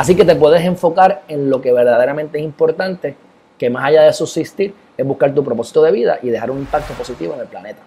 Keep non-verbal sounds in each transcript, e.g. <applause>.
Así que te puedes enfocar en lo que verdaderamente es importante, que más allá de subsistir, es buscar tu propósito de vida y dejar un impacto positivo en el planeta.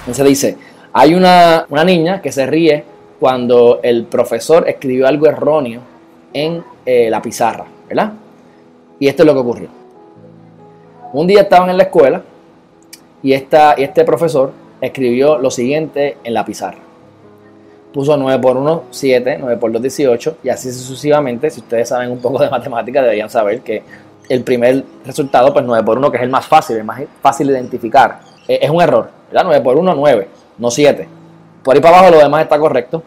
Entonces dice, hay una, niña que se ríe cuando el profesor escribió algo erróneo en eh, la pizarra, ¿verdad? Y esto es lo que ocurrió. Un día estaban en la escuela y, esta, y este profesor escribió lo siguiente en la pizarra. Puso 9 por 1, 7, 9 por 2, 18 y así sucesivamente. Si ustedes saben un poco de matemática deberían saber que el primer resultado, pues 9 por 1, que es el más fácil, el más fácil de identificar, eh, es un error. ¿verdad? 9 por 1, 9, no 7. Por ahí para abajo lo demás está correcto.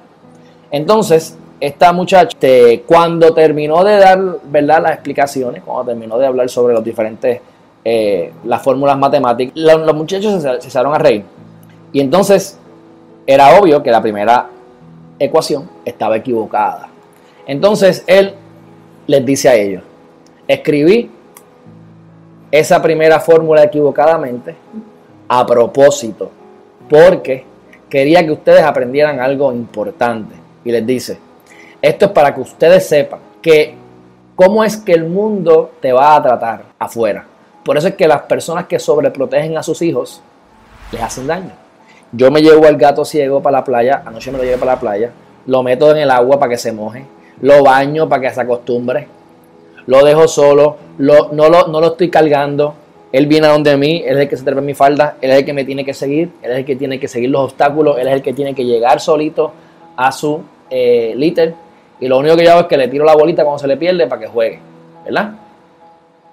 Entonces, esta muchacha, cuando terminó de dar ¿verdad? las explicaciones, cuando terminó de hablar sobre los diferentes, eh, las fórmulas matemáticas, los, muchachos se, empezaron a reír. Y entonces era obvio que la primera ecuación estaba equivocada. Entonces él les dice a ellos, escribí esa primera fórmula equivocadamente a propósito, porque quería que ustedes aprendieran algo importante. Y les dice, esto es para que ustedes sepan que cómo es que el mundo te va a tratar afuera. Por eso es que las personas que sobreprotegen a sus hijos les hacen daño. Yo me llevo al gato ciego para la playa, anoche me lo llevé para la playa, lo meto en el agua para que se moje, lo baño para que se acostumbre, lo dejo solo, no, lo, no lo estoy cargando, él viene a donde mí, él es el que se trepa en mi falda, él es el que me tiene que seguir, él es el que tiene que seguir los obstáculos, él es el que tiene que llegar solito a su eh. Y lo único que yo hago es que le tiro la bolita cuando se le pierde para que juegue. ¿Verdad?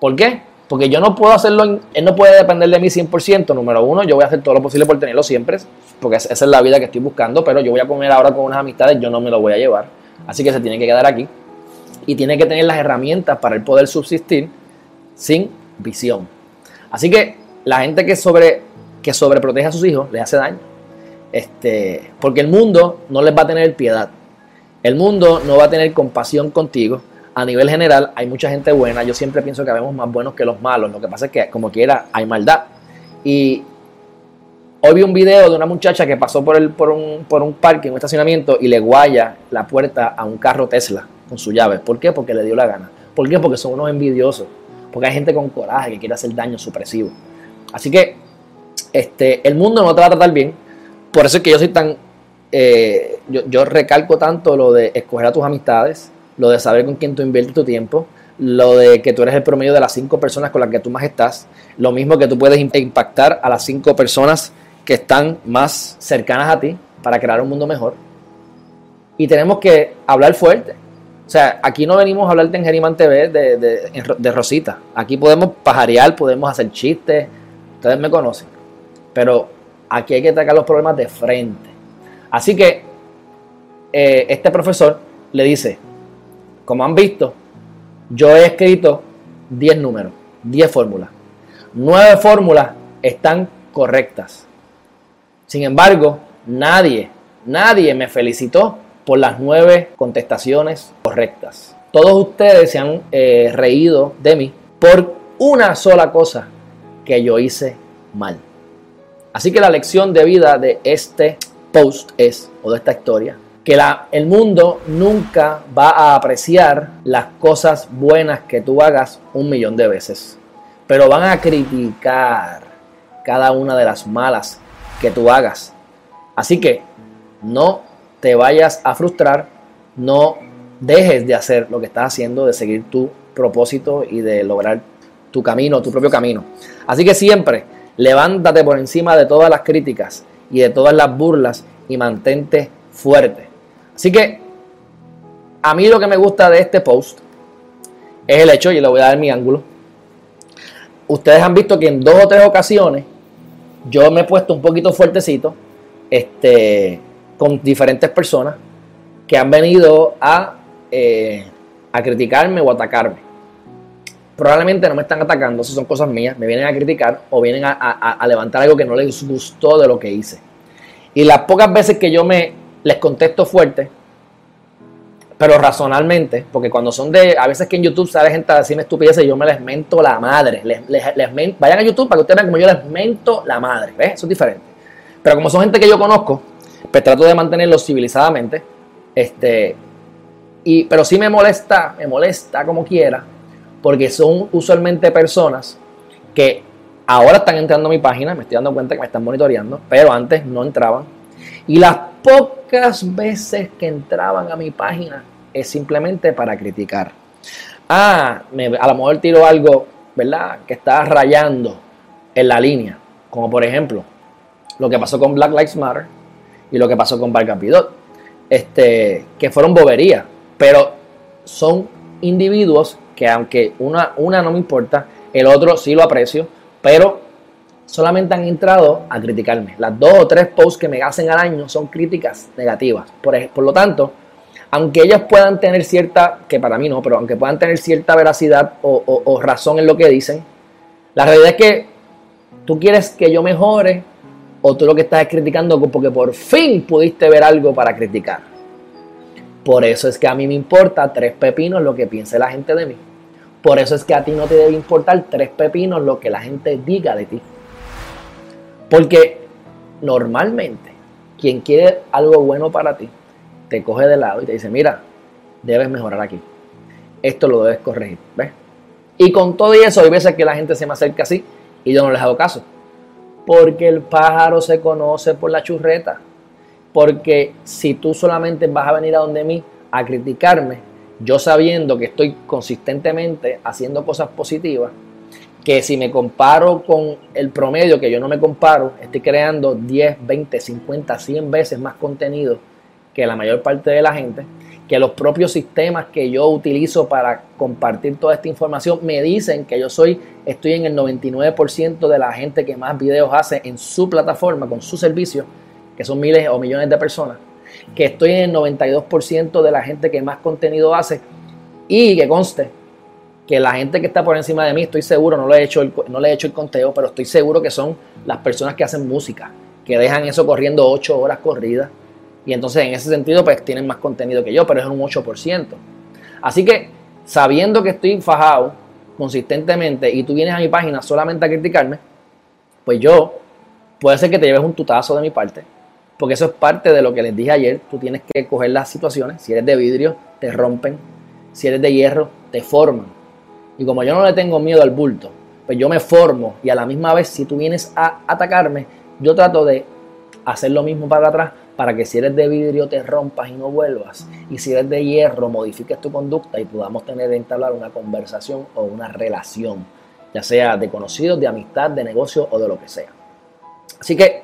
¿Por qué? Porque yo no puedo hacerlo, él no puede depender de mí 100%. Número uno, yo voy a hacer todo lo posible por tenerlo siempre, porque esa es la vida que estoy buscando, pero yo voy a comer ahora con unas amistades, yo no me lo voy a llevar. Así que se tiene que quedar aquí. Y tiene que tener las herramientas para el poder subsistir sin visión. Así que la gente que, sobre, que sobreprotege a sus hijos les hace daño. Este, porque el mundo no les va a tener piedad. El mundo no va a tener compasión contigo. A nivel general hay mucha gente buena. Yo siempre pienso que habemos más buenos que los malos. Lo que pasa es que como quiera hay maldad. Y hoy vi un video de una muchacha que pasó por, un, por un parque, un estacionamiento, y le guaya la puerta a un carro Tesla con su llave. ¿Por qué? Porque le dio la gana. ¿Por qué? Porque son unos envidiosos porque hay gente con coraje que quiere hacer daño supresivo. Así que este, el mundo no te va a tratar bien. Por eso es que yo soy tan. Eh, yo, recalco tanto lo de escoger a tus amistades, lo de saber con quién tú inviertes tu tiempo, lo de que tú eres el promedio de las cinco personas con las que tú más estás, lo mismo que tú puedes impactar a las cinco personas que están más cercanas a ti para crear un mundo mejor. Y tenemos que hablar fuerte. O sea, aquí no venimos a hablar de Engeriman TV de, Rosita. Aquí podemos pajarear, podemos hacer chistes. Ustedes me conocen. Pero aquí hay que atacar los problemas de frente. Así que eh, este profesor le dice, como han visto, yo he escrito 10 números, 10 fórmulas. 9 fórmulas están correctas. Sin embargo, nadie, nadie me felicitó por las nueve contestaciones correctas. Todos ustedes se han eh, reído de mí por una sola cosa que yo hice mal. Así que la lección de vida de este post es, o de esta historia, que el mundo nunca va a apreciar las cosas buenas que tú hagas un millón de veces, pero van a criticar cada una de las malas que tú hagas. Así que no te vayas a frustrar, no dejes de hacer lo que estás haciendo, de seguir tu propósito y de lograr tu camino, tu propio camino. Así que siempre levántate por encima de todas las críticas y de todas las burlas y mantente fuerte. Así que a mí lo que me gusta de este post es el hecho, y le voy a dar mi ángulo. Ustedes han visto que en dos o tres ocasiones yo me he puesto un poquito fuertecito. Este, con diferentes personas que han venido a, eh, a criticarme o atacarme. Probablemente no me están atacando, eso son cosas mías, me vienen a criticar o vienen a, levantar algo que no les gustó de lo que hice. Y las pocas veces que yo me les contesto fuerte, pero razonalmente, porque cuando son de, a veces que en YouTube sale gente a decirme estupideces y yo me les mento la madre. Les, vayan a YouTube para que ustedes vean como yo les mento la madre. ¿Ves? Eso es diferente. Pero como son gente que yo conozco, pues trato de mantenerlos civilizadamente. Este, y, pero sí me molesta, me molesta como quiera, porque son usualmente personas que ahora están entrando a mi página, me estoy dando cuenta que me están monitoreando, pero antes no entraban. Y las pocas veces que entraban a mi página es simplemente para criticar. Ah, a lo mejor tiro algo, ¿verdad? Que está rayando en la línea. Como por ejemplo, lo que pasó con Black Lives Matter y lo que pasó con Barcapidot. Este, que fueron boberías, pero son individuos que aunque una, una no me importa, el otro sí lo aprecio, pero solamente han entrado a criticarme. Las dos o tres posts que me hacen al año son críticas negativas. Por, por lo tanto, aunque ellos puedan tener cierta, que para mí no, pero aunque puedan tener cierta veracidad o, razón en lo que dicen, la realidad es que tú quieres que yo mejore o tú lo que estás criticando porque por fin pudiste ver algo para criticar. Por eso es que a mí me importa tres pepinos lo que piense la gente de mí. Por eso es que a ti no te debe importar tres pepinos lo que la gente diga de ti. Porque normalmente quien quiere algo bueno para ti, te coge de lado y te dice, mira, debes mejorar aquí. Esto lo debes corregir. ¿Ves? Y con todo eso, hay veces que la gente se me acerca así y yo no les hago caso. Porque el pájaro se conoce por la churreta. Porque si tú solamente vas a venir a donde mí a criticarme, yo sabiendo que estoy consistentemente haciendo cosas positivas, que si me comparo con el promedio, que yo no me comparo, estoy creando 10, 20, 50, 100 veces más contenido que la mayor parte de la gente, que los propios sistemas que yo utilizo para compartir toda esta información me dicen que yo soy, estoy en el 99% de la gente que más videos hace en su plataforma, con su servicio, que son miles o millones de personas que estoy en el 92% de la gente que más contenido hace. Y que conste que la gente que está por encima de mí, estoy seguro, no le he hecho el, no he hecho el conteo, pero estoy seguro que son las personas que hacen música, que dejan eso corriendo 8 horas corridas y entonces en ese sentido pues tienen más contenido que yo, pero es un 8%. Así que sabiendo que estoy fajado consistentemente y tú vienes a mi página solamente a criticarme, pues yo puede ser que te lleves un tutazo de mi parte, porque eso es parte de lo que les dije ayer. Tú tienes que coger las situaciones. Si eres de vidrio, te rompen. Si eres de hierro, te forman. Y como yo no le tengo miedo al bulto, pues yo me formo y a la misma vez si tú vienes a atacarme, yo trato de hacer lo mismo para atrás para que si eres de vidrio te rompas y no vuelvas. Y si eres de hierro, modifiques tu conducta y podamos tener, entablar una conversación o una relación, ya sea de conocidos, de amistad, de negocio o de lo que sea. Así que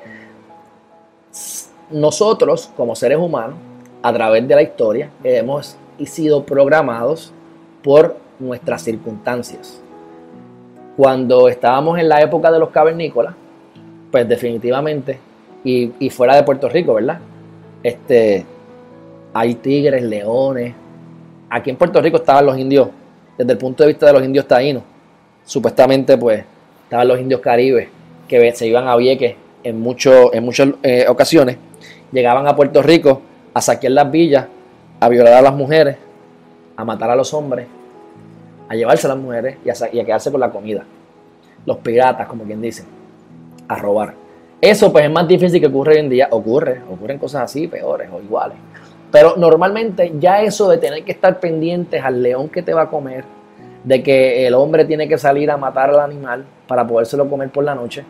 nosotros como seres humanos, a través de la historia, hemos sido programados por nuestras circunstancias. Cuando estábamos en la época de los cavernícolas, pues definitivamente, y, fuera de Puerto Rico, ¿verdad? Este, hay tigres, leones. Aquí en Puerto Rico estaban los indios, desde el punto de vista de los indios taínos. Supuestamente, pues, estaban los indios caribes que se iban a Vieques en, en muchas eh, ocasiones llegaban a Puerto Rico a saquear las villas, a violar a las mujeres, a matar a los hombres, a llevarse a las mujeres y a, quedarse con la comida. Los piratas, como quien dice, a robar. Eso pues es más difícil que ocurre hoy en día. Ocurre, ocurren cosas así, peores o iguales. Pero normalmente ya eso de tener que estar pendientes al león que te va a comer, de que el hombre tiene que salir a matar al animal para podérselo comer por la noche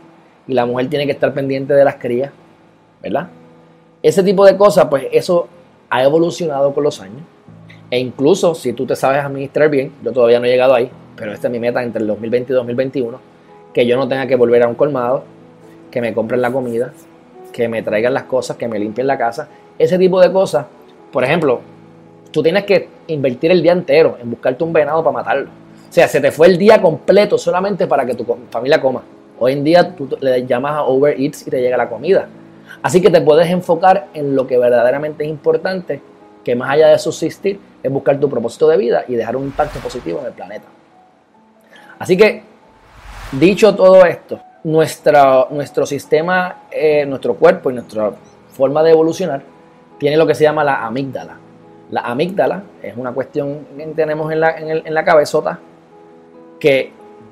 y la mujer tiene que estar pendiente de las crías, ¿verdad? Ese tipo de cosas, pues eso ha evolucionado con los años. E incluso si tú te sabes administrar bien, yo todavía no he llegado ahí, pero esta es mi meta entre el 2020 y 2021, que yo no tenga que volver a un colmado, que me compren la comida, que me traigan las cosas, que me limpien la casa. Ese tipo de cosas, por ejemplo, tú tienes que invertir el día entero en buscarte un venado para matarlo. O sea, se te fue el día completo solamente para que tu familia coma. Hoy en día tú le llamas a Over Eats y te llega la comida. Así que te puedes enfocar en lo que verdaderamente es importante, que más allá de subsistir, es buscar tu propósito de vida y dejar un impacto positivo en el planeta. Así que, dicho todo esto, nuestro sistema, eh, nuestro cuerpo y nuestra forma de evolucionar tiene lo que se llama la amígdala. La amígdala es una cuestión que tenemos en la, en, la cabezota que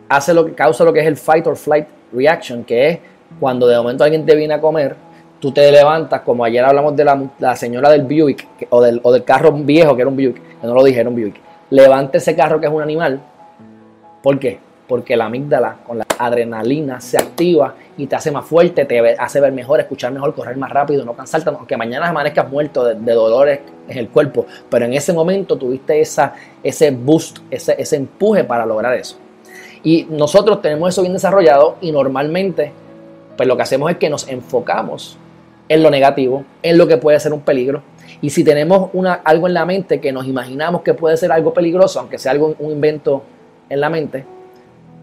hace lo que causa lo que es el fight or flight reaction, que es cuando de momento alguien te viene a comer, tú te levantas, como ayer hablamos de la, señora del Buick o del, o del, carro viejo que era un Buick, que no lo dije, era un Buick. Levanta ese carro que es un animal. ¿Por qué? Porque la amígdala con la adrenalina se activa y te hace más fuerte, te hace ver mejor, escuchar mejor, correr más rápido, no cansarte, aunque mañana amanezcas muerto de, dolores en el cuerpo, pero en ese momento tuviste esa, ese boost, ese, ese empuje para lograr eso. Y nosotros tenemos eso bien desarrollado y normalmente pues lo que hacemos es que nos enfocamos en lo negativo, en lo que puede ser un peligro. Y si tenemos una, algo en la mente que nos imaginamos que puede ser algo peligroso, aunque sea algo, un invento en la mente,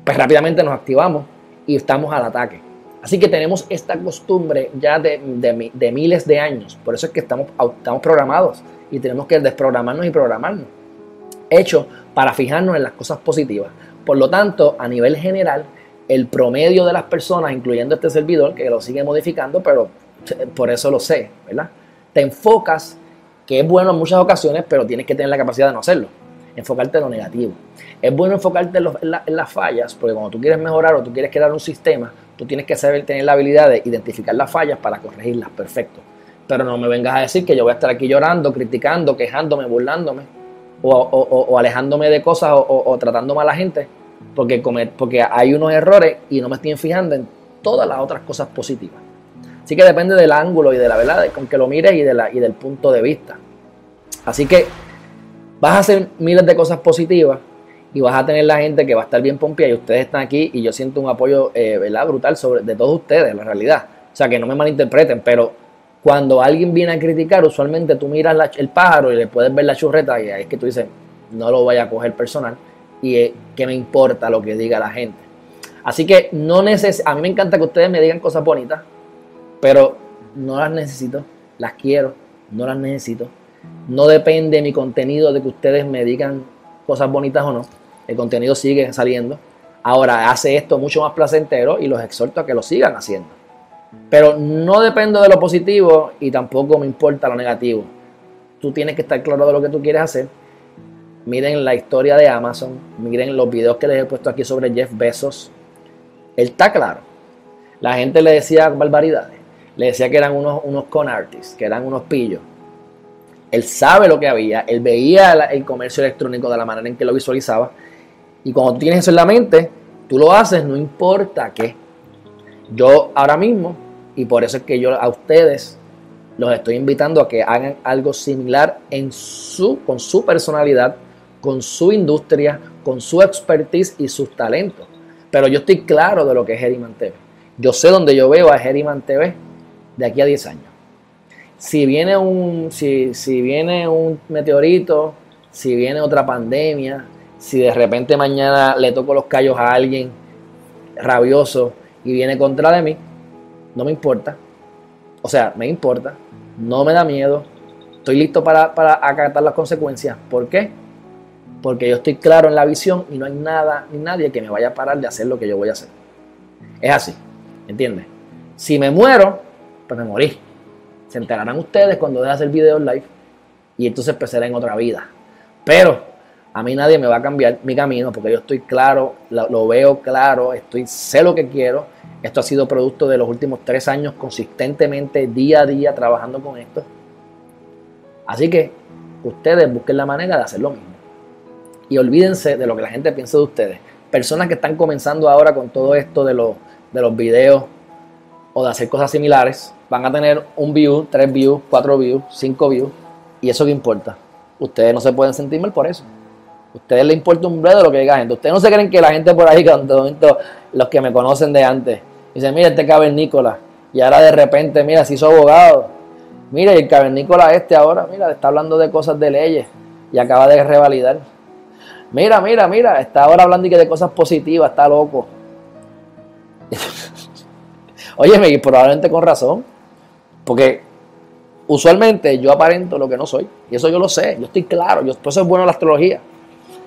pues rápidamente nos activamos y estamos al ataque. Así que tenemos esta costumbre ya de, miles de años. Por eso es que estamos, estamos programados y tenemos que desprogramarnos y programarnos. Hecho para fijarnos en las cosas positivas. Por lo tanto, a nivel general, el promedio de las personas, incluyendo este servidor, que lo sigue modificando, pero por eso lo sé, ¿verdad? Te enfocas, que es bueno en muchas ocasiones, pero tienes que tener la capacidad de no hacerlo. Enfocarte en lo negativo. Es bueno enfocarte en, las fallas, porque cuando tú quieres mejorar o tú quieres crear un sistema, tú tienes que saber tener la habilidad de identificar las fallas para corregirlas, perfecto. Pero no me vengas a decir que yo voy a estar aquí llorando, criticando, quejándome, burlándome, o, alejándome de cosas o, tratando mal a la gente, porque, hay unos errores y no me estoy fijando en todas las otras cosas positivas. Así que depende del ángulo y de la verdad con que lo mires y, del punto de vista. Así que vas a hacer miles de cosas positivas y vas a tener la gente que va a estar bien pompía y ustedes están aquí y yo siento un apoyo eh, ¿verdad? brutal sobre, de todos ustedes, la realidad. O sea, que no me malinterpreten, pero cuando alguien viene a criticar, usualmente tú miras el pájaro y le puedes ver la churreta y ahí es que tú dices, no lo vaya a coger personal y eh, que me importa lo que diga la gente. Así que no neces a mí me encanta que ustedes me digan cosas bonitas, pero no las necesito, las quiero, no las necesito. No depende mi contenido de que ustedes me digan cosas bonitas o no. El contenido sigue saliendo. Ahora hace esto mucho más placentero y los exhorto a que lo sigan haciendo. Pero no dependo de lo positivo y tampoco me importa lo negativo. Tú tienes que estar claro de lo que tú quieres hacer. Miren la historia de Amazon, miren los videos que les he puesto aquí sobre Jeff Bezos. Él está claro. La gente le decía barbaridades le decía que eran unos, unos con artists, que eran unos pillos. Él sabe lo que había, él veía el comercio electrónico de la manera en que lo visualizaba. Y cuando tú tienes eso en la mente, tú lo haces, no importa qué. Yo ahora mismo, y por eso es que yo a ustedes los estoy invitando a que hagan algo similar en su, con su personalidad, con su industria, con su expertise y sus talentos. Pero yo estoy claro de lo que es Geriman TV. Yo sé dónde yo veo a Geriman TV de aquí a 10 años. Si viene un, si, si viene un meteorito, si viene otra pandemia, si de repente mañana le toco los callos a alguien rabioso y viene contra de mí, no me importa. O sea, me importa, no me da miedo, estoy listo para, para acatar las consecuencias. ¿Por qué? Porque yo estoy claro en la visión y no hay nada ni nadie que me vaya a parar de hacer lo que yo voy a hacer. Es así, ¿entiendes? Si me muero, pues me morí. Se enterarán ustedes cuando deje hacer videos live y entonces empezaré en otra vida. Pero a mí nadie me va a cambiar mi camino porque yo estoy claro, lo, veo claro, estoy, sé lo que quiero. Esto ha sido producto de los últimos tres años consistentemente, día a día, trabajando con esto. Así que ustedes busquen la manera de hacer lo mismo. Y olvídense de lo que la gente piensa de ustedes. Personas que están comenzando ahora con todo esto de los, de los videos o de hacer cosas similares, van a tener un view, tres views, cuatro views, cinco views. ¿Y eso qué importa? Ustedes no se pueden sentir mal por eso. Ustedes les importa un bledo lo que diga gente. Ustedes no se creen que la gente por ahí, <laughs> cuando los que me conocen de antes, dicen, mira, este cavernícola. Y ahora de repente, mira, si hizo abogado. Mira, y el cavernícola este ahora, mira, está hablando de cosas de leyes y acaba de revalidar. Mira, mira, mira, está ahora hablando de cosas positivas, está loco. Óyeme, y probablemente con razón, porque usualmente yo aparento lo que no soy, y eso yo lo sé, yo estoy claro, yo, por eso es bueno la astrología.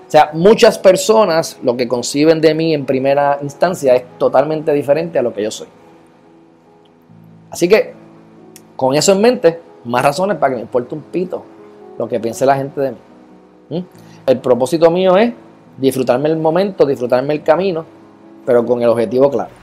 O sea, muchas personas lo que conciben de mí en primera instancia es totalmente diferente a lo que yo soy. Así que, con eso en mente, más razones para que me importe un pito lo que piense la gente de mí. ¿Mm? El propósito mío es disfrutarme el momento, disfrutarme el camino, pero con el objetivo claro.